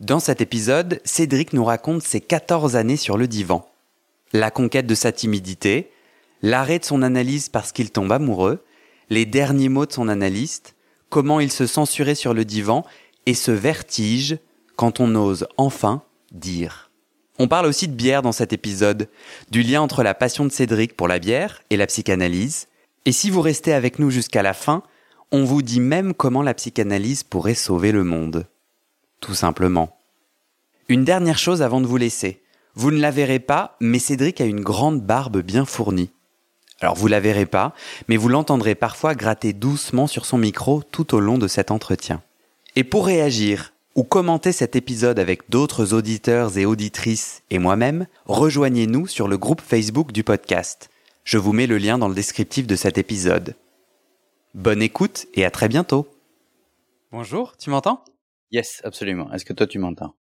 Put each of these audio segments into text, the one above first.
Dans cet épisode, Cédric nous raconte ses 14 années sur le divan. La conquête de sa timidité, l'arrêt de son analyse parce qu'il tombe amoureux, les derniers mots de son analyste, comment il se censurait sur le divan et ce vertige quand on ose enfin dire. On parle aussi de bière dans cet épisode, du lien entre la passion de Cédric pour la bière et la psychanalyse. Et si vous restez avec nous jusqu'à la fin, on vous dit même comment la psychanalyse pourrait sauver le monde tout simplement. Une dernière chose avant de vous laisser. Vous ne la verrez pas, mais Cédric a une grande barbe bien fournie. Alors vous la verrez pas, mais vous l'entendrez parfois gratter doucement sur son micro tout au long de cet entretien. Et pour réagir ou commenter cet épisode avec d'autres auditeurs et auditrices et moi-même, rejoignez-nous sur le groupe Facebook du podcast. Je vous mets le lien dans le descriptif de cet épisode. Bonne écoute et à très bientôt. Bonjour, tu m'entends? Yes, absolument. Est-ce que toi tu m'entends?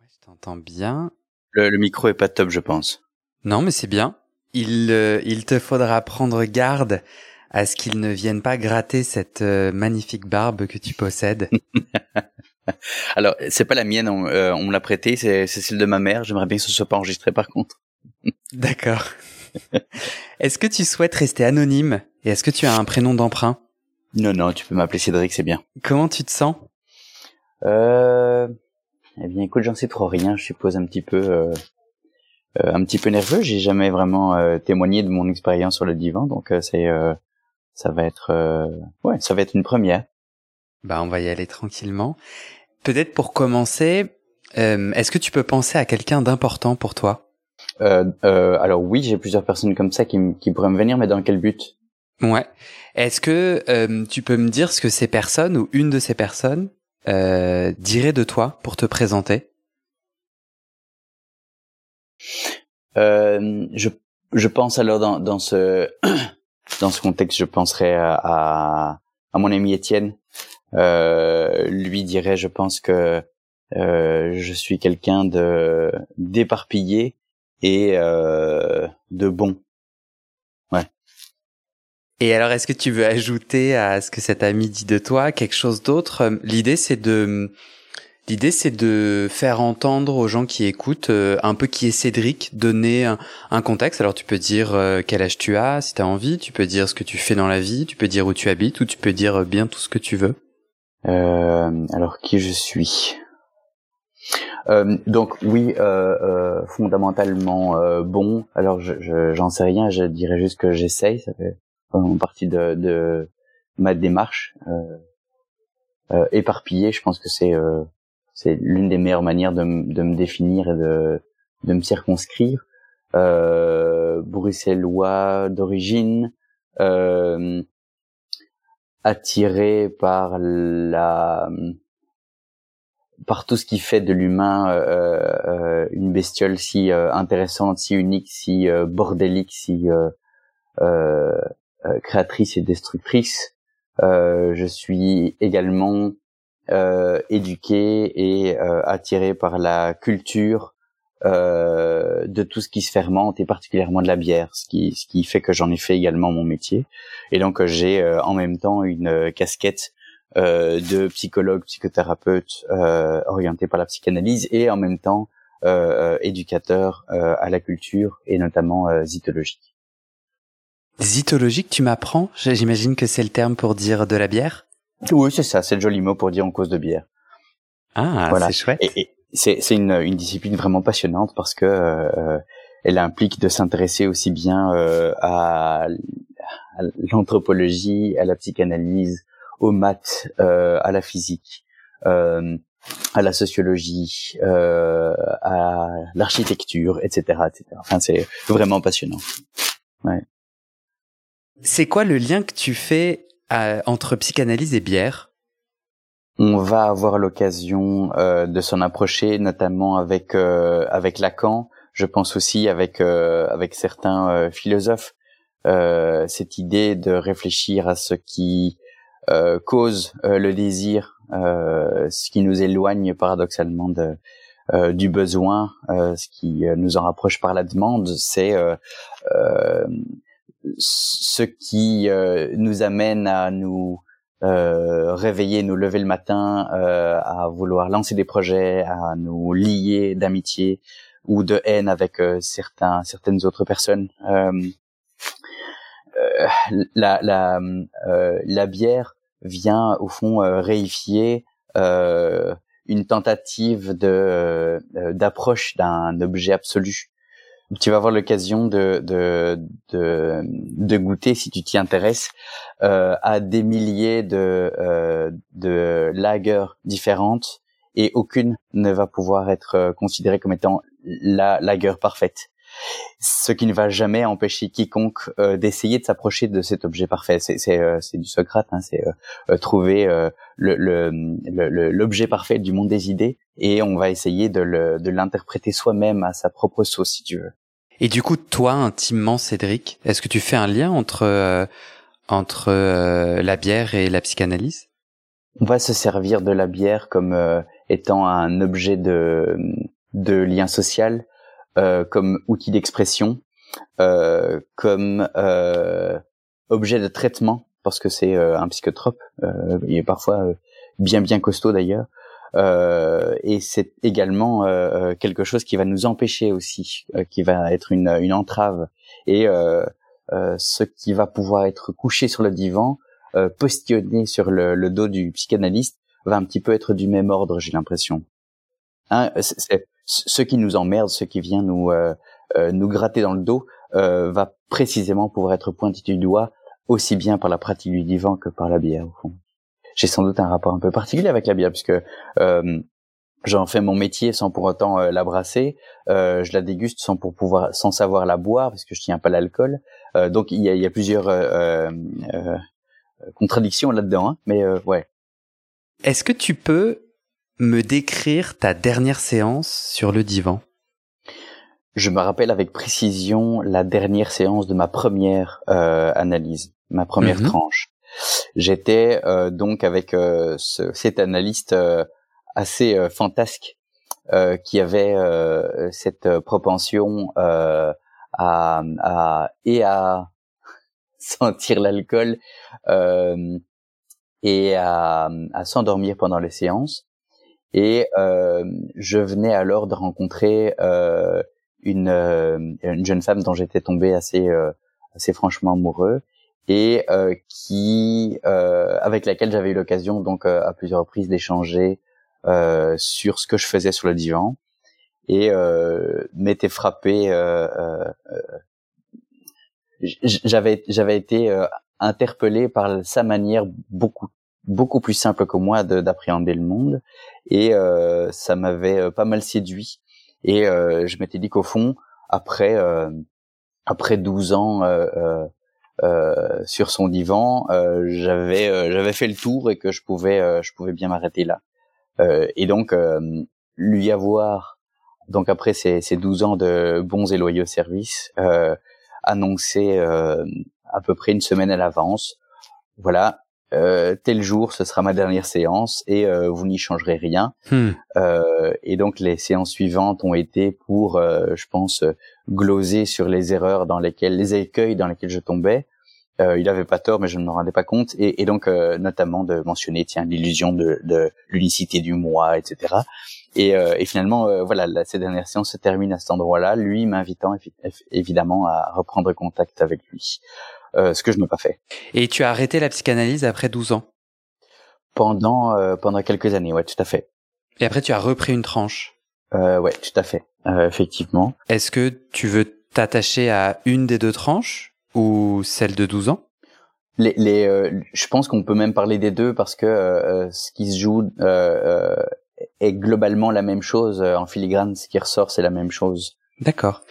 Ouais, Je t'entends bien. Le, le, micro est pas top, je pense. Non, mais c'est bien. Il, euh, il te faudra prendre garde à ce qu'il ne vienne pas gratter cette euh, magnifique barbe que tu possèdes. Alors, c'est pas la mienne, on, euh, on me l'a prêtée, c'est celle de ma mère. J'aimerais bien que ce soit pas enregistré par contre. D'accord. est-ce que tu souhaites rester anonyme? Et est-ce que tu as un prénom d'emprunt? Non, non, tu peux m'appeler Cédric, c'est bien. Comment tu te sens? Euh, eh bien, écoute, j'en sais trop rien. Je suppose un petit peu, euh, euh, un petit peu nerveux. J'ai jamais vraiment euh, témoigné de mon expérience sur le divan, donc c'est, ça va être, ouais, ça va être une première. Bah, on va y aller tranquillement. Peut-être pour commencer, est-ce que tu peux penser à quelqu'un d'important pour toi? Alors oui, j'ai plusieurs personnes comme ça qui, qui pourraient me venir, mais dans quel but? Ouais. Est-ce que tu peux me dire ce que ces personnes ou une de ces personnes euh, de toi pour te présenter? Euh, je, je pense alors dans, dans ce dans ce contexte, je penserais à, à, mon ami Étienne. Euh, lui dirait, je pense que euh, je suis quelqu'un de d'éparpillé et euh, de bon. Et alors, est-ce que tu veux ajouter à ce que cet ami dit de toi quelque chose d'autre? L'idée, c'est de L'idée, c'est de faire entendre aux gens qui écoutent euh, un peu qui est Cédric, donner un, contexte. Alors, tu peux dire euh, quel âge tu as, si tu as envie. Tu peux dire ce que tu fais dans la vie. Tu peux dire où tu habites, ou tu peux dire bien tout ce que tu veux. Euh, alors, qui je suis? Donc oui, fondamentalement bon. Alors je j'en sais rien. Je dirais juste que j'essaye. Ça fait en partie de, de ma démarche euh, euh, éparpillée. Je pense que c'est euh, c'est l'une des meilleures manières de, de me définir et de, de me circonscrire. Euh, bruxellois d'origine, euh, attiré par la par tout ce qui fait de l'humain euh, une bestiole si intéressante, si unique, si bordélique, si euh, créatrice et destructrice. Euh, je suis également euh, éduqué et attiré par la culture euh, de tout ce qui se fermente et particulièrement de la bière, ce qui, ce qui fait que j'en ai fait également mon métier. Et donc j'ai euh, en même temps une casquette euh, de psychologue, psychothérapeute orienté par la psychanalyse et en même temps éducateur à la culture et notamment zytologique. Zytologique, tu m'apprends? J'imagine que c'est le terme pour dire de la bière? Oui, c'est ça, c'est le joli mot pour dire en cause de bière. Ah, voilà. c'est chouette. Et, c'est une, une, discipline vraiment passionnante parce que euh, elle implique de s'intéresser aussi bien euh, à, l'anthropologie, à la psychanalyse, aux maths, euh, à la physique, à la sociologie, à l'architecture, etc., etc. Enfin, c'est vraiment passionnant. Ouais. C'est quoi le lien que tu fais euh, entre psychanalyse et bière? On va avoir l'occasion euh, de s'en approcher, notamment avec euh, avec Lacan. Je pense aussi avec avec certains philosophes. cette idée de réfléchir à ce qui cause le désir, ce qui nous éloigne paradoxalement de du besoin, ce qui nous en rapproche par la demande, c'est ce qui euh, nous amène à nous euh, réveiller, nous lever le matin, euh, à vouloir lancer des projets, à nous lier d'amitié ou de haine avec certains, certaines autres personnes. la, la, la bière vient au fond réifier une tentative de d'approche d'un objet absolu tu vas avoir l'occasion de, de, de, goûter, si tu t'y intéresses, euh, à des milliers de, euh, de lagers différentes et aucune ne va pouvoir être euh, considérée comme étant la lager parfaite. Ce qui ne va jamais empêcher quiconque euh, d'essayer de s'approcher de cet objet parfait. C'est, euh, du Socrate, hein, c'est trouver le, le, l'objet parfait du monde des idées et on va essayer de, l'interpréter soi-même à sa propre sauce, si tu veux. Et du coup, toi, intimement, Cédric, est-ce que tu fais un lien entre euh, entre euh, la bière et la psychanalyse? On va se servir de la bière comme euh, étant un objet de de lien social, comme outil d'expression, comme objet de traitement, parce que c'est un psychotrope. il est parfois bien bien costaud d'ailleurs. Euh, et c'est également euh, euh, quelque chose qui va nous empêcher aussi, qui va être une, une entrave. Et ce qui va pouvoir être couché sur le divan, postionné sur le, le, dos du psychanalyste, va un petit peu être du même ordre, j'ai l'impression. Hein, ce qui nous emmerde, ce qui vient nous nous gratter dans le dos, va précisément pouvoir être pointé du doigt aussi bien par la pratique du divan que par la bière au fond j'ai sans doute un rapport un peu particulier avec la bière puisque euh, j'en fais mon métier sans pour autant euh, la brasser. Euh, je la déguste sans pour pouvoir, sans savoir la boire parce que je tiens pas l'alcool. Euh, donc il y a, y a plusieurs euh, contradictions là-dedans, hein, mais ouais. Est-ce que tu peux me décrire ta dernière séance sur le divan Je me rappelle avec précision la dernière séance de ma première analyse, ma première mhm. tranche. J'étais euh, donc avec euh, ce, cet analyste euh, assez fantasque qui avait cette propension à, à, et à sentir l'alcool et à, à s'endormir pendant les séances. Et je venais alors de rencontrer une, une jeune femme dont j'étais tombé assez assez franchement amoureux et euh, qui euh, avec laquelle j'avais eu l'occasion donc euh, à plusieurs reprises d'échanger sur ce que je faisais sur le divan et m'était frappé j'avais j'avais été interpellé par sa manière beaucoup beaucoup plus simple que moi d'appréhender le monde et ça m'avait pas mal séduit et je m'étais dit qu'au fond après après 12 ans euh, sur son divan, euh, j'avais euh, j'avais fait le tour et que je pouvais je pouvais bien m'arrêter là. et donc lui avoir donc après ces, ces 12 ans de bons et loyaux services annoncé à peu près une semaine à l'avance, voilà, euh, tel jour, ce sera ma dernière séance et euh, vous n'y changerez rien. Hmm. Euh, et donc les séances suivantes ont été pour, je pense, gloser sur les erreurs dans lesquelles, les écueils dans lesquels je tombais. il avait pas tort, mais je ne me rendais pas compte. Et, donc notamment de mentionner, tiens, l'illusion de, de l'unicité du moi, etc. et, et finalement, voilà, la, ces dernières séances se terminent à cet endroit-là, lui m'invitant évidemment à reprendre contact avec lui, ce que je n'ai pas fait. Et tu as arrêté la psychanalyse après 12 ans? Pendant pendant quelques années, ouais, tout à fait. Et après, tu as repris une tranche? Euh, Ouais, tout à fait, euh, effectivement. Est-ce que tu veux t'attacher à une des deux tranches ou celle de 12 ans? Les, les euh, je pense qu'on peut même parler des deux parce que euh, ce qui se joue est globalement la même chose en filigrane. Ce qui ressort, c'est la même chose. D'accord.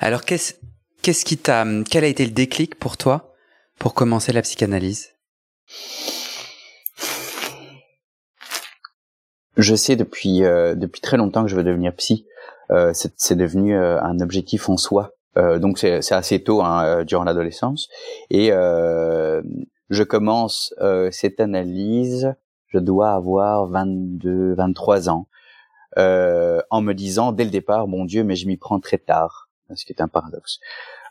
Alors qu'est-ce qu'est-ce qui t'a quel a été le déclic pour toi pour commencer la psychanalyse? Je sais depuis euh, depuis très longtemps que je veux devenir psy. Euh, c'est devenu euh, un objectif en soi. Euh, donc c'est assez tôt hein, durant l'adolescence. Et je commence cette analyse. Je dois avoir 22, 23 ans. en me disant dès le départ, mon Dieu, mais je m'y prends très tard, ce qui est un paradoxe.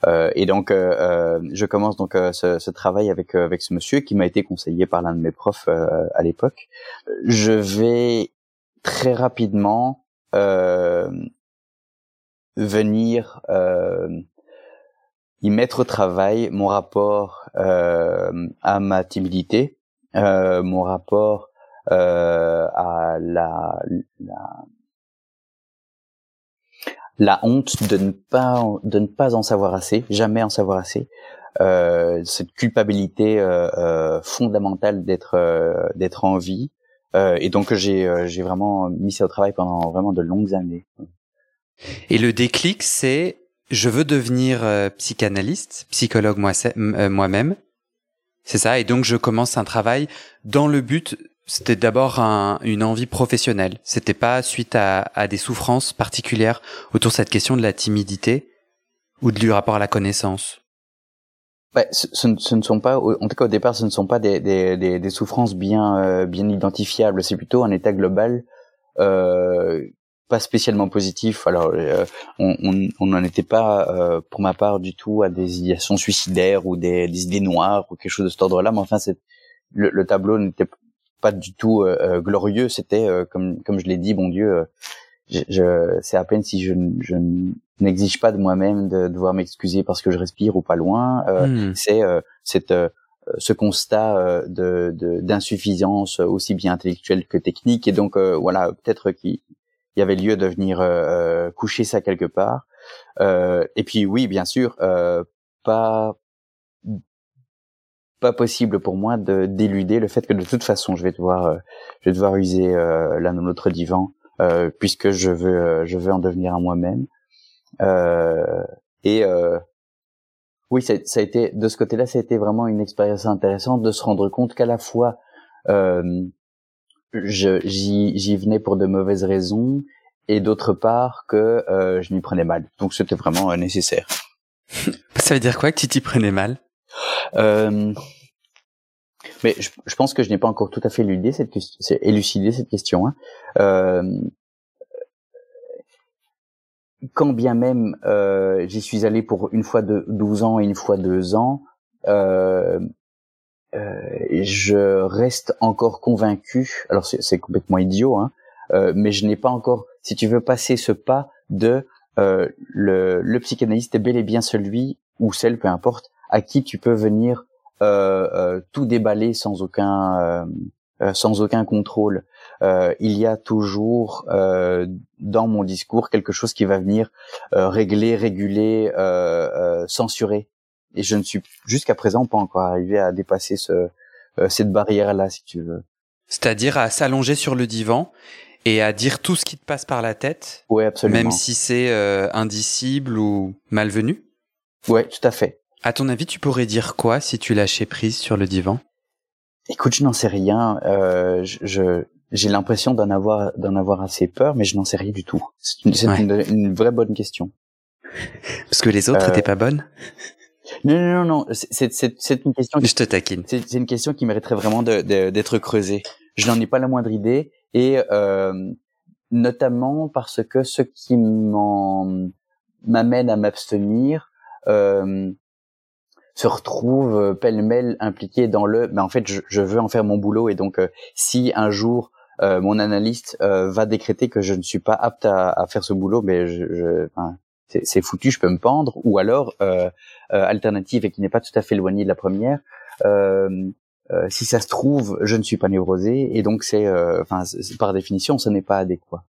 Euh, et donc, euh, je commence donc ce, ce, travail avec avec ce monsieur qui m'a été conseillé par l'un de mes profs à l'époque. Je vais très rapidement euh, venir euh, y mettre au travail mon rapport euh, à ma timidité, euh, mon rapport euh, à la, la la honte de ne pas de ne pas en savoir assez, jamais en savoir assez, euh, cette culpabilité euh, euh, fondamentale d'être euh, d'être en vie, euh, et donc j'ai euh, j'ai vraiment mis ça au travail pendant vraiment de longues années. Et le déclic, c'est je veux devenir euh, psychanalyste, psychologue moi, moi-même. C'est ça. Et donc je commence un travail dans le but. C'était d'abord un, une envie professionnelle. C'était pas suite à, des souffrances particulières autour de cette question de la timidité ou du rapport à la connaissance. Ouais, ce, ce, ne sont pas, en tout cas au départ, ce ne sont pas des, souffrances bien euh, bien identifiables. C'est plutôt un état global, euh, pas spécialement positif. Alors, euh, on n'en était pas, pour ma part, du tout à des idéations suicidaires ou des, idées noires ou quelque chose de cet ordre-là. Mais enfin, le, le, tableau n'était pas du tout glorieux. C'était, comme comme je l'ai dit, bon Dieu, je, je c'est à peine si je, je n'exige pas de moi-même de devoir m'excuser parce que je respire ou pas loin. Euh, hmm. C'est euh, cette euh, ce constat euh, de d'insuffisance aussi bien intellectuelle que technique et donc voilà peut-être qu'il y avait lieu de venir coucher ça quelque part. et puis oui, bien sûr, pas pas possible pour moi de d'éluder le fait que de toute façon je vais devoir je vais devoir user l'un ou l'autre divan puisque je veux je veux en devenir à moi-même euh, et euh, oui, ça, ça, a été de ce côté-là, ça a été vraiment une expérience intéressante de se rendre compte qu'à la fois euh, j'y venais pour de mauvaises raisons et d'autre part que euh, je m'y prenais mal. Donc c'était vraiment euh, nécessaire. Ça veut dire quoi que tu t'y prenais mal? Euh, Mais je, je, pense que je n'ai pas encore tout à fait élucidé cette, élucidé cette question. Hein. Euh, quand bien même euh, j'y suis allé pour une fois de 12 ans et une fois deux ans, euh, euh, je reste encore convaincu. Alors c'est complètement idiot, hein, euh, mais je n'ai pas encore, si tu veux, passer ce pas de le, le psychanalyste est bel et bien celui ou celle, peu importe, à qui tu peux venir euh, tout déballer sans aucun sans aucun contrôle euh, il y a toujours euh, dans mon discours quelque chose qui va venir euh, régler, réguler, censurer. Et je ne suis jusqu'à présent pas encore arrivé à dépasser ce, cette barrière-là, si tu veux. C'est-à-dire à, s'allonger sur le divan et à dire tout ce qui te passe par la tête. Oui, absolument. Même si c'est indicible ou malvenu? Ouais, tout à fait. À ton avis, tu pourrais dire quoi si tu lâchais prise sur le divan? Écoute, je n'en sais rien. Euh, je, j'ai l'impression d'en avoir d'en avoir assez peur, mais je n'en sais rien du tout. C'est une, une, vraie bonne question. Parce que les autres n'étaient euh, pas bonnes? Non, non, non, non. C'est, c'est, c'est une question. Je te taquine. C'est, une question qui mériterait vraiment d'être creusée. Je n'en ai pas la moindre idée, et euh, notamment parce que ce qui m'en m'amène à m'abstenir euh, se retrouve pêle-mêle impliqué dans le. Mais en fait, je, je, veux en faire mon boulot, et donc si un jour mon analyste va décréter que je ne suis pas apte à, faire ce boulot, mais je, je c'est foutu, je peux me pendre. Ou alors, alternative et qui n'est pas tout à fait éloignée de la première, si ça se trouve, je ne suis pas névrosé et donc c'est, enfin, par définition, ce n'est pas adéquat.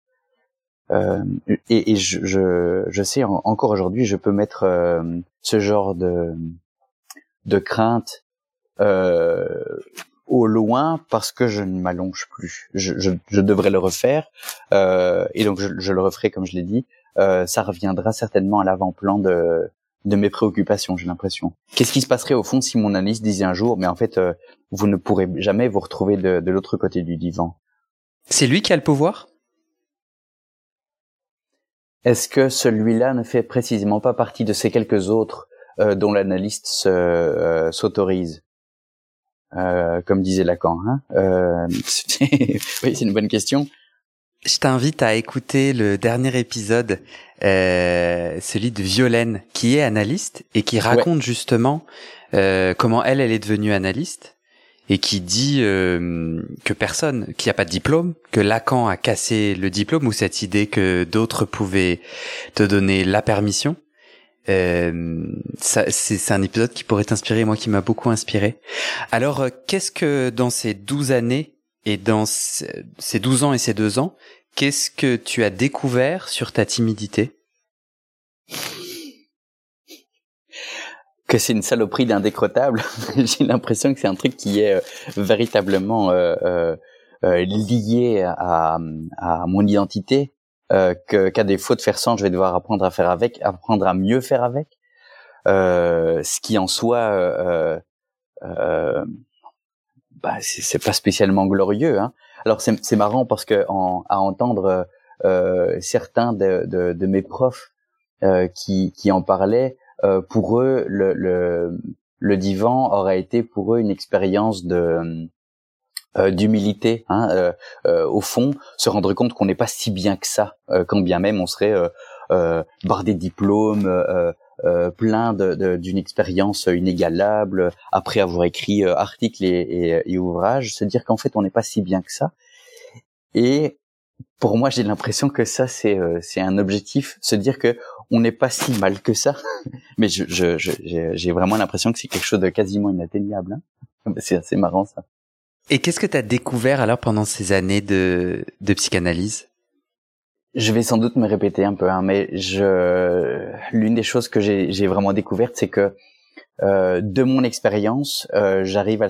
Euh, et, et je, je, je, sais encore aujourd'hui, je peux mettre euh, ce genre de, de crainte euh, au loin parce que je ne m'allonge plus. Je, je, je, devrais le refaire euh, et donc je, je, le referai comme je l'ai dit. Euh, ça reviendra certainement à l'avant-plan de, de mes préoccupations, j'ai l'impression. Qu'est-ce qui se passerait au fond si mon analyste disait un jour, mais en fait, vous ne pourrez jamais vous retrouver de, de l'autre côté du divan? C'est lui qui a le pouvoir? Est-ce que celui-là ne fait précisément pas partie de ces quelques autres euh, dont l'analyste euh, s'autorise euh, Comme disait Lacan. Hein oui, c'est une bonne question. Je t'invite à écouter le dernier épisode, celui de Violaine, qui est analyste et qui raconte justement comment elle, elle est devenue analyste et qui dit euh, que personne, qui a pas de diplôme, que Lacan a cassé le diplôme ou cette idée que d'autres pouvaient te donner la permission. Euh, c'est un épisode qui pourrait t'inspirer, moi qui m'a beaucoup inspiré. Alors, euh, qu'est-ce que dans ces douze années et dans ces douze ans et ces deux ans, qu'est-ce que tu as découvert sur ta timidité? Que c'est une saloperie d'indécrottable. J'ai l'impression que c'est un truc qui est euh, véritablement lié à, mon identité, que qu'à défaut de faire sans, je vais devoir apprendre à faire avec, apprendre à mieux faire avec. ce qui en soi, bah, c'est pas spécialement glorieux. Hein. Alors c'est marrant parce que en, à entendre certains de, de, de, mes profs qui, qui en parlaient, euh, pour eux, le, le, le, divan aurait été pour eux une expérience de euh, d'humilité, hein, euh, euh, au fond, se rendre compte qu'on n'est pas si bien que ça, quand bien même on serait bardé de diplômes, plein d'une expérience inégalable, après avoir écrit articles et, et, et ouvrages, se dire qu'en fait on n'est pas si bien que ça. Et pour moi, j'ai l'impression que ça, c'est un objectif, se dire que on n'est pas si mal que ça, mais je, je, j'ai vraiment l'impression que c'est quelque chose de quasiment inatteignable. Hein. C'est assez marrant ça. Et qu'est-ce que tu as découvert alors pendant ces années de, de psychanalyse? Je vais sans doute me répéter un peu, hein, mais je l'une des choses que j'ai vraiment découvertes, c'est que euh, de mon expérience, euh, j'arrive à,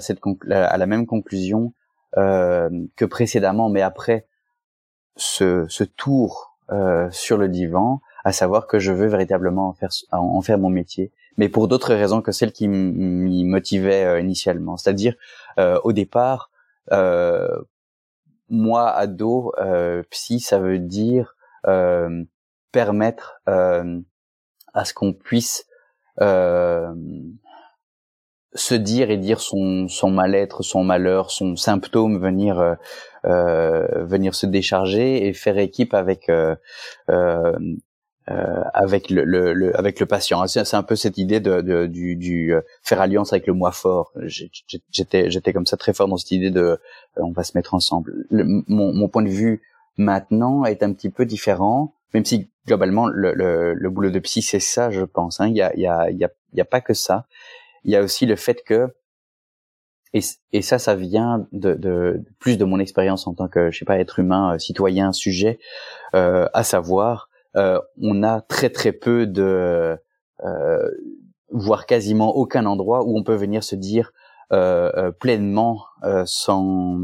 à la même conclusion euh, que précédemment, mais après ce, ce tour euh, sur le divan, à savoir que je veux véritablement en faire, en faire mon métier, mais pour d'autres raisons que celles qui m'y motivaient euh, initialement. C'est-à-dire, euh, au départ, moi, ado, euh, psy, ça veut dire euh, permettre à ce qu'on puisse se dire et dire son, mal-être, son malheur, son symptôme, venir venir se décharger et faire équipe avec euh, euh, avec le, le, avec le patient. C'est un peu cette idée de, de du, du euh, faire alliance avec le moi fort. J'étais j'étais comme ça très fort dans cette idée de euh, on va se mettre ensemble. mon, mon point de vue maintenant est un petit peu différent, même si globalement le, le, le boulot de psy c'est ça, je pense. Hein. Il y a il y a il y a, y a pas que ça. Il y a aussi le fait que et, ça, ça vient de, de, plus de mon expérience en tant que, je sais pas, être humain, citoyen, sujet, euh, à savoir euh, on a très très peu de, euh, voire quasiment aucun endroit où on peut venir se dire euh, pleinement sans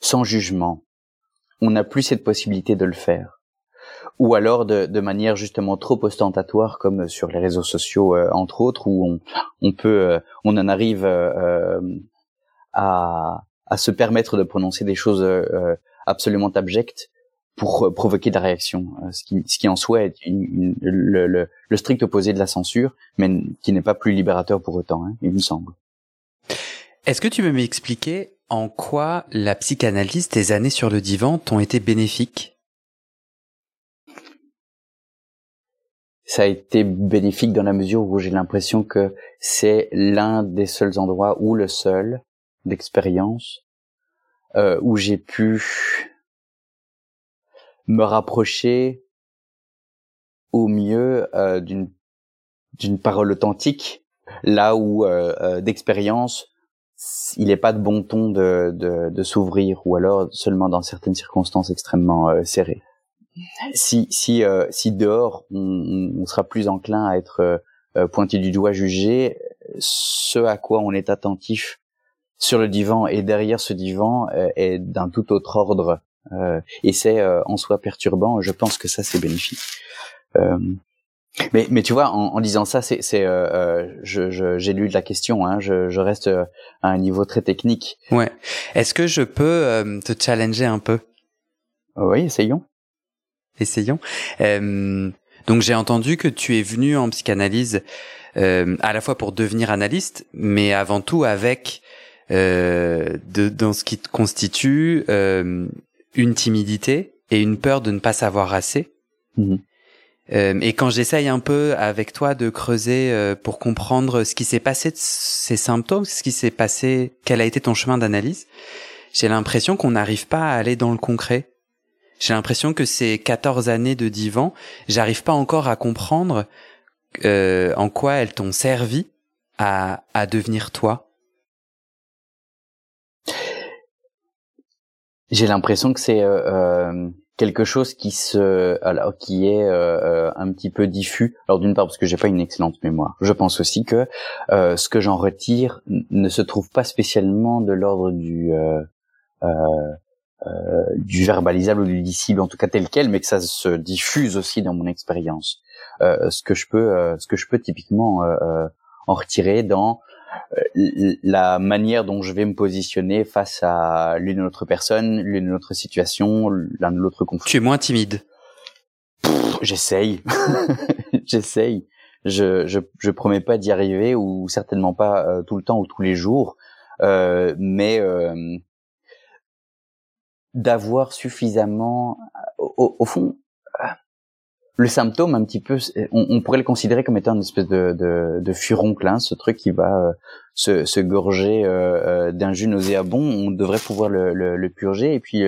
sans jugement. On n'a plus cette possibilité de le faire. Ou alors de, de manière justement trop ostentatoire, comme sur les réseaux sociaux entre autres, où on, on peut, on en arrive à, à se permettre de prononcer des choses absolument abjecte pour euh, provoquer de la réaction, euh, ce qui, ce qui en soi est le, le, le, strict opposé de la censure, mais qui n'est pas plus libérateur pour autant, hein, il me semble. Est-ce que tu peux m'expliquer en quoi la psychanalyse, tes années sur le divan, t'ont été bénéfiques? Ça a été bénéfique dans la mesure où j'ai l'impression que c'est l'un des seuls endroits, ou le seul, d'expérience euh, où j'ai pu me rapprocher au mieux euh, d'une d'une parole authentique, là où euh, euh d'expérience, il n'est pas de bon ton de, de, de s'ouvrir, ou alors seulement dans certaines circonstances extrêmement euh, serrées. Si si euh, si dehors on, on, sera plus enclin à être pointé du doigt, jugé, ce à quoi on est attentif sur le divan et derrière ce divan est d'un tout autre ordre euh, et c'est euh, en soi perturbant. Je pense que ça c'est bénéfique. Euh, mais, mais tu vois, en, en disant ça, c'est, c'est, je, je, j'ai lu de la question. Hein, je, je reste à un niveau très technique. Ouais. Est-ce que je peux te challenger un peu? Oui, essayons. Essayons. donc j'ai entendu que tu es venu en psychanalyse à la fois pour devenir analyste, mais avant tout avec euh, de, dans ce qui te constitue euh, une timidité et une peur de ne pas savoir assez. Mhm. Euh, et quand j'essaye un peu avec toi de creuser euh, pour comprendre ce qui s'est passé de ces symptômes, ce qui s'est passé, quel a été ton chemin d'analyse, j'ai l'impression qu'on n'arrive pas à aller dans le concret. J'ai l'impression que ces 14 années de divan, j'arrive pas encore à comprendre euh, en quoi elles t'ont servi à, à devenir toi. J'ai l'impression que c'est euh, euh, quelque chose qui se, alors qui est euh, un petit peu diffus. Alors d'une part parce que j'ai pas une excellente mémoire. Je pense aussi que ce que j'en retire ne se trouve pas spécialement de l'ordre du du verbalisable ou du dissible, en tout cas tel quel, mais que ça se diffuse aussi dans mon expérience. ce que je peux, ce que je peux typiquement en retirer dans euh, la manière dont je vais me positionner face à l'une ou l'autre personne, l'une ou l'autre situation, l'un ou l'autre conflit. Tu es moins timide. J'essaye, j'essaye. Je, je je promets pas d'y arriver ou certainement pas euh, tout le temps ou tous les jours, euh, mais euh, d'avoir suffisamment, au, au fond, le symptôme un petit peu, on, pourrait le considérer comme étant une espèce de, de, de furoncle, hein, ce truc qui va euh, se, se gorger euh, euh, d'un jus nauséabond. On devrait pouvoir le, le, purger et puis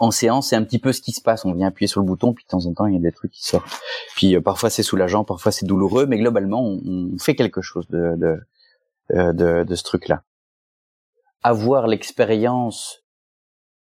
en séance, c'est un petit peu ce qui se passe. On vient appuyer sur le bouton, puis de temps en temps, il y a des trucs qui sortent. Puis parfois c'est soulageant, parfois c'est douloureux, mais globalement, on, fait quelque chose de, de, de, de ce truc-là. Avoir l'expérience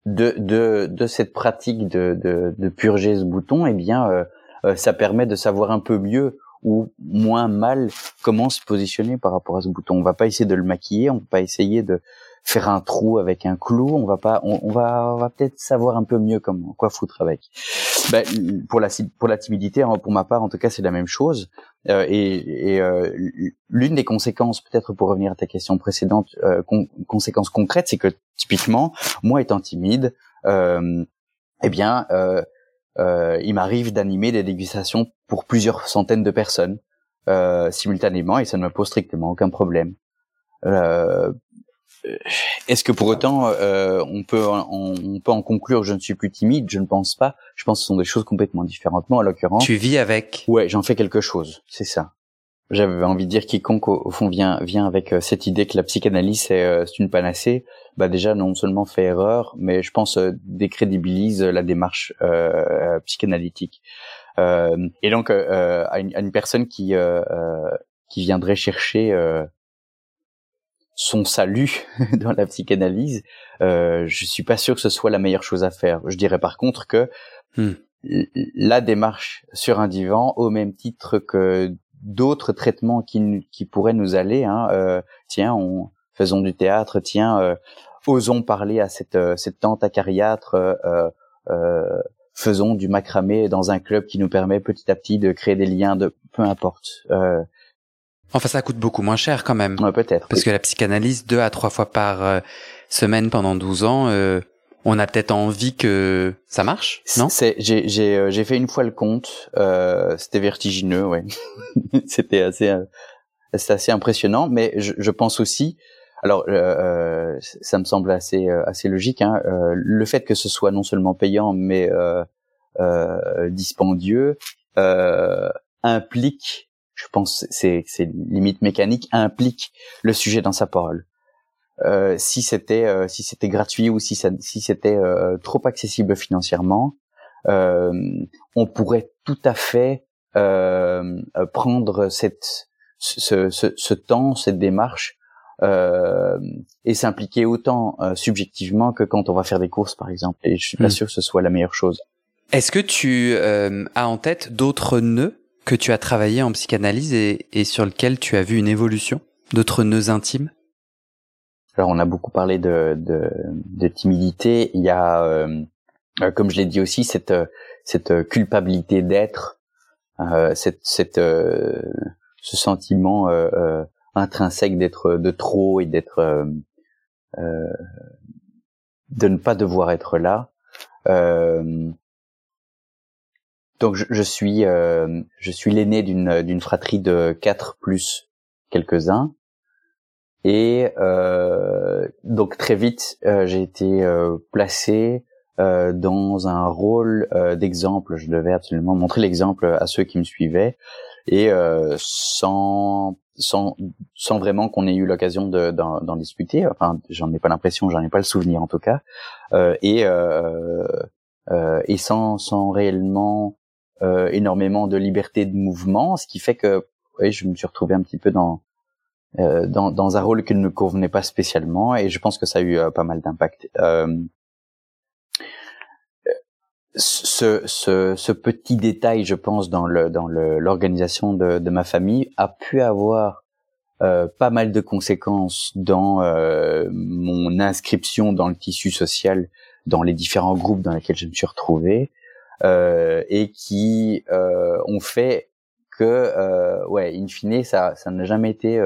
de, de, de cette pratique de, de, de purger ce bouton, eh bien, euh, euh, ça permet de savoir un peu mieux ou moins mal comment se positionner par rapport à ce bouton. On va pas essayer de le maquiller, on va pas essayer de faire un trou avec un clou. On va pas, on, va, on va peut-être savoir un peu mieux comment quoi foutre avec. Ben, pour la pour la timidité, hein, pour ma part, en tout cas, c'est la même chose. Euh, et, et euh, l'une des conséquences, peut-être pour revenir à ta question précédente, euh, conséquences concrètes, c'est que typiquement, moi étant timide, euh, eh bien, euh, il m'arrive d'animer des dégustations pour plusieurs centaines de personnes simultanément, et ça ne me pose strictement aucun problème. Euh, est-ce que pour autant euh, on peut on, peut en conclure je ne suis plus timide Je ne pense pas. Je pense que ce sont des choses complètement différentes. Moi, en l'occurrence, tu vis avec. Ouais, j'en fais quelque chose. C'est ça. J'avais envie de dire quiconque au, fond vient vient avec euh, cette idée que la psychanalyse c'est euh, une panacée. Bah déjà non seulement fait erreur, mais je pense décrédibilise la démarche psychanalytique. et donc à une, à, une, personne qui qui viendrait chercher son salut dans la psychanalyse, euh, je suis pas sûr que ce soit la meilleure chose à faire. Je dirais par contre que hmm. la démarche sur un divan, au même titre que d'autres traitements qui, qui pourraient nous aller, hein, euh, tiens, on, faisons du théâtre, tiens, euh, osons parler à cette, euh, cette tante acariâtre, euh, faisons du macramé dans un club qui nous permet petit à petit de créer des liens de peu importe. Euh, Enfin, ça coûte beaucoup moins cher quand même. Ouais, peut-être. Parce que la psychanalyse, deux à trois fois par euh, semaine pendant 12 ans, euh, on a peut-être envie que ça marche, non? C'est, j'ai, j'ai, euh, j'ai fait une fois le compte. c'était vertigineux, ouais. c'était assez, c'était assez impressionnant. Mais je, je pense aussi, alors, ça me semble assez, assez logique. Hein, le fait que ce soit non seulement payant, mais dispendieux, implique je pense c'est c'est limite mécanique implique le sujet dans sa parole. euh, si c'était euh, si c'était gratuit ou si ça, si c'était euh, trop accessible financièrement, on pourrait tout à fait prendre cette ce, ce, ce, temps, cette démarche et s'impliquer autant subjectivement que quand on va faire des courses par exemple. Et je suis pas hmm. sûr que ce soit la meilleure chose. Est-ce que tu as en tête d'autres nœuds que tu as travaillé en psychanalyse et, sur lesquels tu as vu une évolution, d'autres nœuds intimes? Alors on a beaucoup parlé de, timidité. Il y a, euh, euh, comme je l'ai dit aussi, cette, culpabilité d'être, euh, cette, ce sentiment intrinsèque d'être de trop et d'être, de ne pas devoir être là. Donc je, je suis, je suis l'aîné d'une d'une fratrie de quatre plus quelques uns. Et euh, donc très vite, euh, j'ai été euh, placé euh, dans un rôle euh, d'exemple. Je devais absolument montrer l'exemple à ceux qui me suivaient, et sans sans sans vraiment qu'on ait eu l'occasion d'en discuter. Enfin, j'en ai pas l'impression, j'en ai pas le souvenir en tout cas, et et sans sans réellement énormément de liberté de mouvement, ce qui fait que oui, je me suis retrouvé un petit peu dans euh, dans, dans, un rôle qui ne me convenait pas spécialement et je pense que ça a eu euh, pas mal d'impact. Euh, ce, ce, ce, petit détail, je pense, dans le dans l'organisation de, de, ma famille a pu avoir euh, pas mal de conséquences dans mon inscription dans le tissu social, dans les différents groupes dans lesquels je me suis retrouvé, et qui ont fait que, ouais, in fine, ça ça n'a jamais été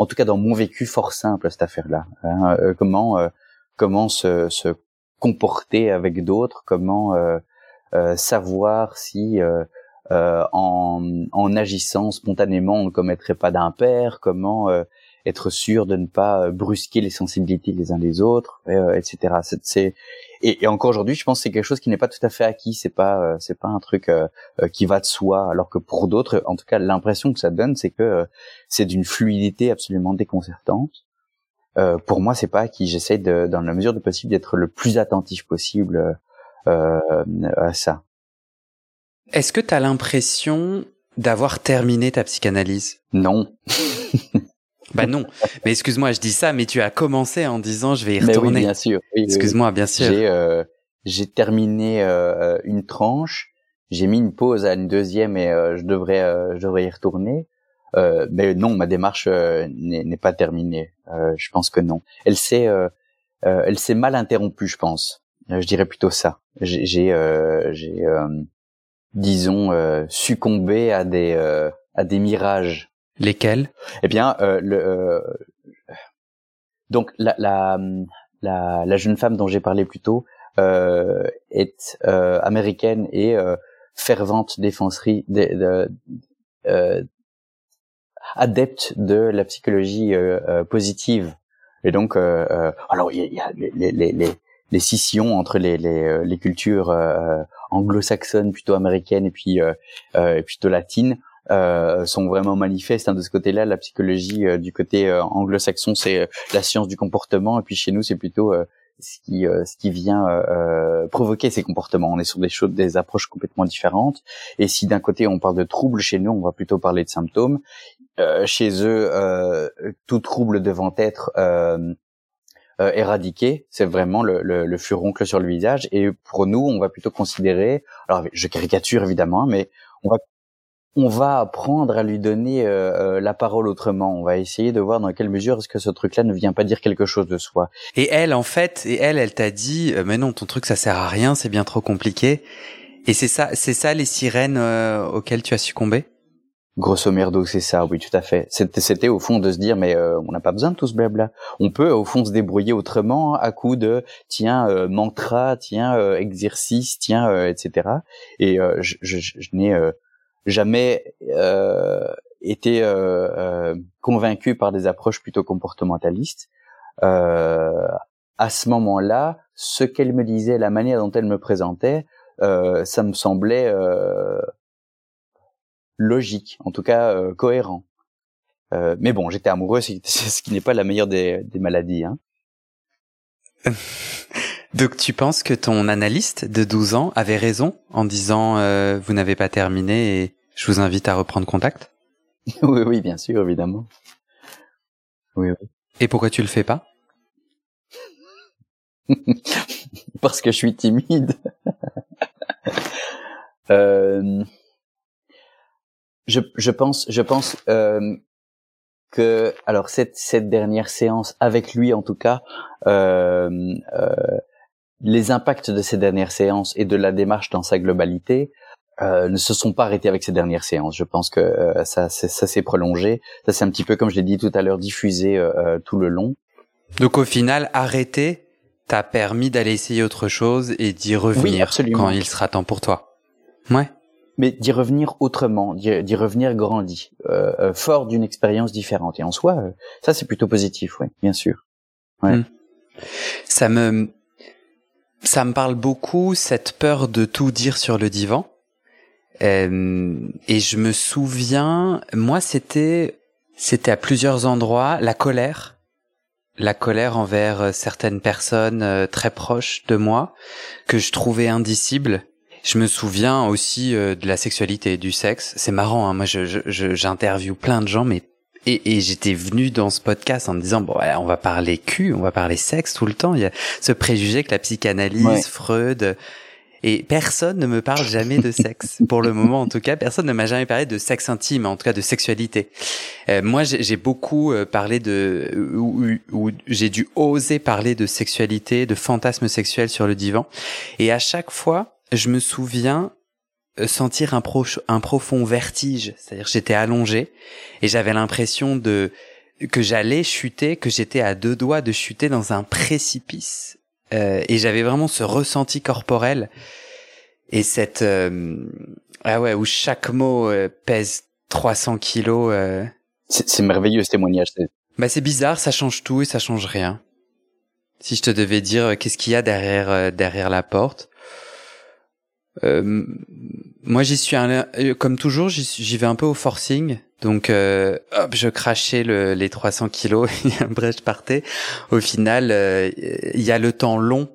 en tout cas dans mon vécu, fort simple cette affaire-là. Hein. Euh, comment euh, comment se, se, comporter avec d'autres, comment euh, savoir si en, en, agissant spontanément on ne commettrait pas d'impair, comment être sûr de ne pas brusquer les sensibilités des uns des autres, etc. C'est et, et, encore aujourd'hui, je pense que c'est quelque chose qui n'est pas tout à fait acquis. C'est pas, euh, c'est pas un truc euh, euh, qui va de soi. Alors que pour d'autres, en tout cas, l'impression que ça donne, c'est que c'est d'une fluidité absolument déconcertante. pour moi, c'est pas acquis. J'essaie, de, dans la mesure de possible, d'être le plus attentif possible à ça. Est-ce que tu as l'impression d'avoir terminé ta psychanalyse? Non. Bah non. Mais excuse-moi, je dis ça, mais tu as commencé en disant je vais y retourner. Mais oui, bien sûr. excuse-moi, bien sûr. J'ai euh, j'ai terminé euh, une tranche, j'ai mis une pause à une deuxième et euh, je devrais euh, je devrais y retourner. Euh, mais non, ma démarche n'est pas terminée. je pense que non. Elle s'est elle s'est mal interrompue, je pense. je dirais plutôt ça. J'ai j'ai disons succombé à des à des mirages Lesquels? Eh bien, euh, le, euh, donc la, la, la, la, jeune femme dont j'ai parlé plus tôt euh, est euh, américaine et euh, fervente défenserie, de, de, adepte de la psychologie positive. Et donc, alors il y a les, les, les, les scissions entre les, les, les cultures anglo-saxonnes plutôt américaines et puis et plutôt latines euh, sont vraiment manifestes. Hein, de ce côté-là, la psychologie euh, du côté euh, anglo-saxon, c'est la science du comportement, et puis chez nous, c'est plutôt ce qui ce qui vient provoquer ces comportements. On est sur des choses, des approches complètement différentes. Et si d'un côté on parle de troubles chez nous, on va plutôt parler de symptômes. chez eux, tout trouble devant être éradiqué, c'est vraiment le, le, le, furoncle sur le visage. Et pour nous, on va plutôt considérer, alors je caricature évidemment, mais on va on va apprendre à lui donner euh, euh, la parole autrement. On va essayer de voir dans quelle mesure est-ce que ce truc-là ne vient pas dire quelque chose de soi. Et elle, en fait, et elle, elle t'a dit, euh, mais non, ton truc ça sert à rien, c'est bien trop compliqué. Et c'est ça, c'est ça les sirènes auxquelles tu as succombé? Grosso merdo, c'est ça, oui, tout à fait. C'était, au fond de se dire, mais on n'a pas besoin de tout ce blabla. On peut au fond se débrouiller autrement à coup de, tiens, mantra, tiens, exercice, tiens, etc. Et je, je, je n'ai jamais euh, été euh, euh, convaincu par des approches plutôt comportementalistes. À ce moment-là, ce qu'elle me disait, la manière dont elle me présentait, ça me semblait logique, en tout cas cohérent. Euh, mais bon, j'étais amoureux, ce qui n'est pas la meilleure des, des maladies. Hein. Donc tu penses que ton analyste de 12 ans avait raison en disant euh, vous n'avez pas terminé et je vous invite à reprendre contact? Oui, oui, bien sûr, évidemment. Oui, oui. Et pourquoi tu le fais pas? Parce que je suis timide. euh, je, je pense, je pense euh, que alors cette cette dernière séance avec lui en tout cas, euh, euh, les impacts de ces dernières séances et de la démarche dans sa globalité euh, ne se sont pas arrêtés avec ces dernières séances. Je pense que euh, ça, ça s'est prolongé. Ça c'est un petit peu comme je l'ai dit tout à l'heure, diffusé euh, tout le long. Donc au final, arrêter t'a permis d'aller essayer autre chose et d'y revenir quand il sera temps pour toi. Ouais. Mais d'y revenir autrement, d'y revenir grandi, fort d'une expérience différente. Et en soi, ça c'est plutôt positif, oui, bien sûr. Ouais. Hmm. Ça me ça me parle beaucoup cette peur de tout dire sur le divan. Euh, et je me souviens, moi c'était c'était à plusieurs endroits la colère, la colère envers euh, certaines personnes euh, très proches de moi que je trouvais indicibles. Je me souviens aussi de la sexualité, du sexe. C'est marrant, hein, moi je, j'interviewe plein de gens, mais et, et j'étais venu dans ce podcast en me disant bon on va parler cul, on va parler sexe tout le temps. Il y a ce préjugé que la psychanalyse, Freud et personne ne me parle jamais de sexe. Pour le moment, en tout cas, personne ne m'a jamais parlé de sexe intime, en tout cas de sexualité. Euh, moi, j'ai beaucoup euh, parlé de, ou, j'ai dû oser parler de sexualité, de fantasmes sexuels sur le divan. Et à chaque fois, je me souviens sentir un, un profond vertige. C'est-à-dire j'étais allongé et j'avais l'impression de que j'allais chuter, que j'étais à deux doigts de chuter dans un précipice. Euh, et j'avais vraiment ce ressenti corporel et cette euh, ah ouais où chaque mot pèse 300 kilos. C'est merveilleux ce témoignage. Bah c'est bizarre, ça change tout et ça change rien. Si je te devais dire qu'est-ce qu'il y a derrière derrière la porte, euh, moi, j'y suis un, euh, comme toujours, j'y vais un peu au forcing. Donc, euh, hop, je crachais le, les 300 kilos et après je partais. Au final, euh, il y a le temps long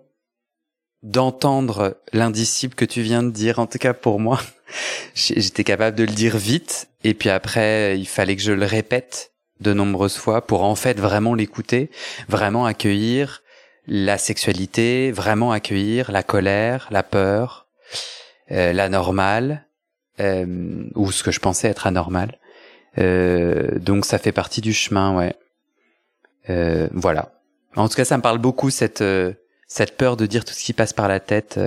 d'entendre l'indicible que tu viens de dire. En tout cas, pour moi, j'étais capable de le dire vite. Et puis après, il fallait que je le répète de nombreuses fois pour en fait vraiment l'écouter, vraiment accueillir la sexualité, vraiment accueillir la colère, la peur, la normale, euh, ou ce que je pensais être anormal. Euh, donc ça fait partie du chemin, ouais. Euh, voilà. En tout cas, ça me parle beaucoup cette cette peur de dire tout ce qui passe par la tête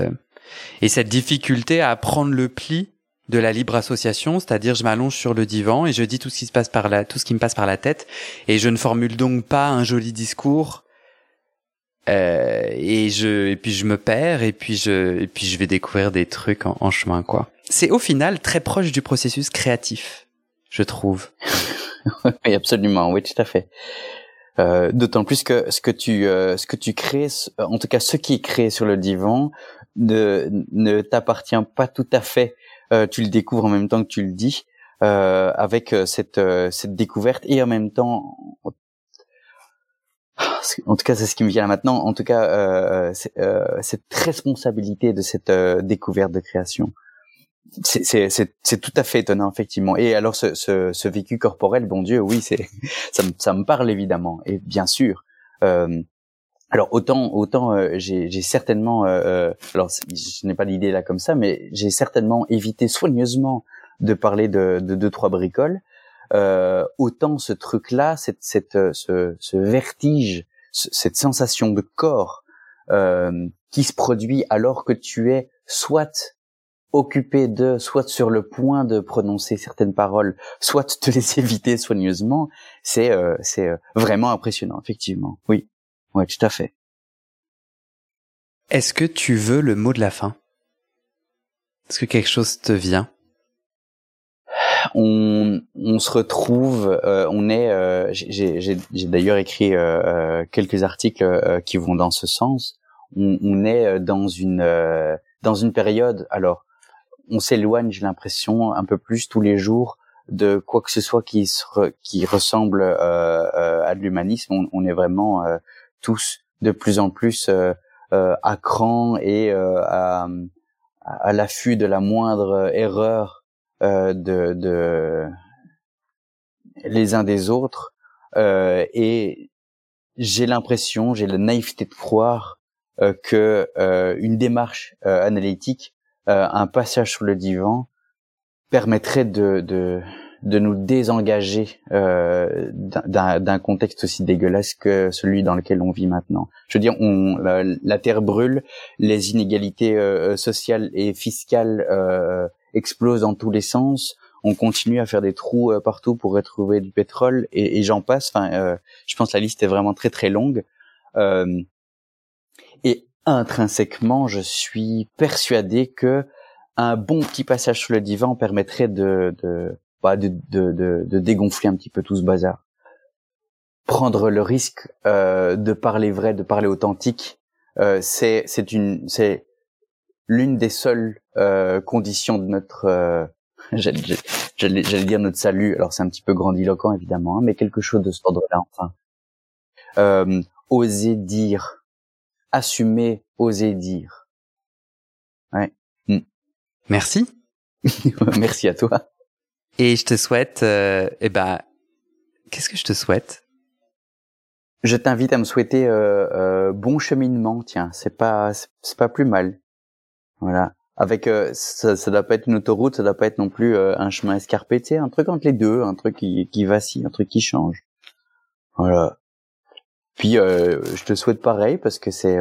et cette difficulté à prendre le pli de la libre association, c'est-à-dire je m'allonge sur le divan et je dis tout ce qui se passe par la, tout ce qui me passe par la tête et je ne formule donc pas un joli discours euh, et je et puis je me perds et puis je et puis je vais découvrir des trucs en, chemin quoi. C'est au final très proche du processus créatif, je trouve. oui, absolument, oui, tout à fait. Euh, D'autant plus que ce que tu euh, ce que tu crées, en tout cas ce qui est créé sur le divan, ne ne t'appartient pas tout à fait. Tu le découvres en même temps que tu le dis, avec cette cette découverte et en même temps en tout cas, c'est ce qui me vient là maintenant. En tout cas, euh, euh, cette responsabilité de cette euh, découverte de création, c'est tout à fait étonnant, effectivement. Et alors, ce, ce, ce vécu corporel, bon Dieu, oui, ça, me, ça me parle évidemment, et bien sûr. Euh, alors autant autant euh, j'ai certainement alors je n'ai pas l'idée là comme ça mais j'ai certainement évité soigneusement de parler de, de deux trois bricoles euh, autant ce truc-là, cette, cette, euh, ce, ce, vertige, cette sensation de corps euh, qui se produit alors que tu es soit occupé de, soit sur le point de prononcer certaines paroles, soit te les éviter soigneusement, c'est euh, c'est euh, vraiment impressionnant, effectivement. Oui, ouais, tout à fait. Est-ce que tu veux le mot de la fin? Est-ce que quelque chose te vient? On, on se retrouve, euh, on est, euh, j'ai d'ailleurs écrit euh, quelques articles qui vont dans ce sens. On, on est dans une dans une période, alors on s'éloigne, j'ai l'impression, un peu plus tous les jours de quoi que ce soit qui qui ressemble à de l'humanisme. On, est vraiment tous de plus en plus à cran et à, à l'affût de la moindre erreur de, de les uns des autres euh, et j'ai l'impression, j'ai la naïveté de croire euh, que euh, une démarche analytique, un passage sur le divan, permettrait de, de, de nous désengager d'un contexte aussi dégueulasse que celui dans lequel on vit maintenant. Je veux dire, on, la, terre brûle, les inégalités sociales et fiscales explosent dans tous les sens on continue à faire des trous euh, partout pour retrouver du pétrole et, j'en passe. Enfin, euh, je pense la liste est vraiment très très longue. Euh, et intrinsèquement, je suis persuadé que un bon petit passage sur le divan permettrait de de, bah, de, de, de, dégonfler un petit peu tout ce bazar. Prendre le risque de parler vrai, de parler authentique, c'est c'est une c'est l'une des seules conditions de notre j'allais dire notre salut. Alors c'est un petit peu grandiloquent évidemment, hein, mais quelque chose de ce ordre-là. Enfin, euh, oser dire, assumer, oser dire. Ouais. Mm. Merci. Merci à toi. Et je te souhaite, euh, eh ben, qu'est-ce que je te souhaite? Je t'invite à me souhaiter euh, euh, bon cheminement. Tiens, c'est pas, c'est pas plus mal. Voilà avec euh, ça, ça doit pas être une autoroute, ça doit pas être non plus euh, un chemin escarpé, un truc entre les deux, un truc qui, qui vacille, un truc qui change. Voilà. Puis euh, je te souhaite pareil parce que c'est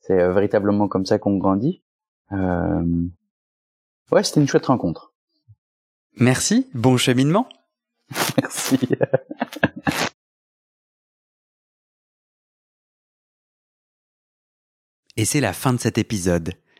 c'est véritablement comme ça qu'on grandit. Ouais, c'était une chouette rencontre. Merci, bon cheminement. Merci. Et c'est la fin de cet épisode.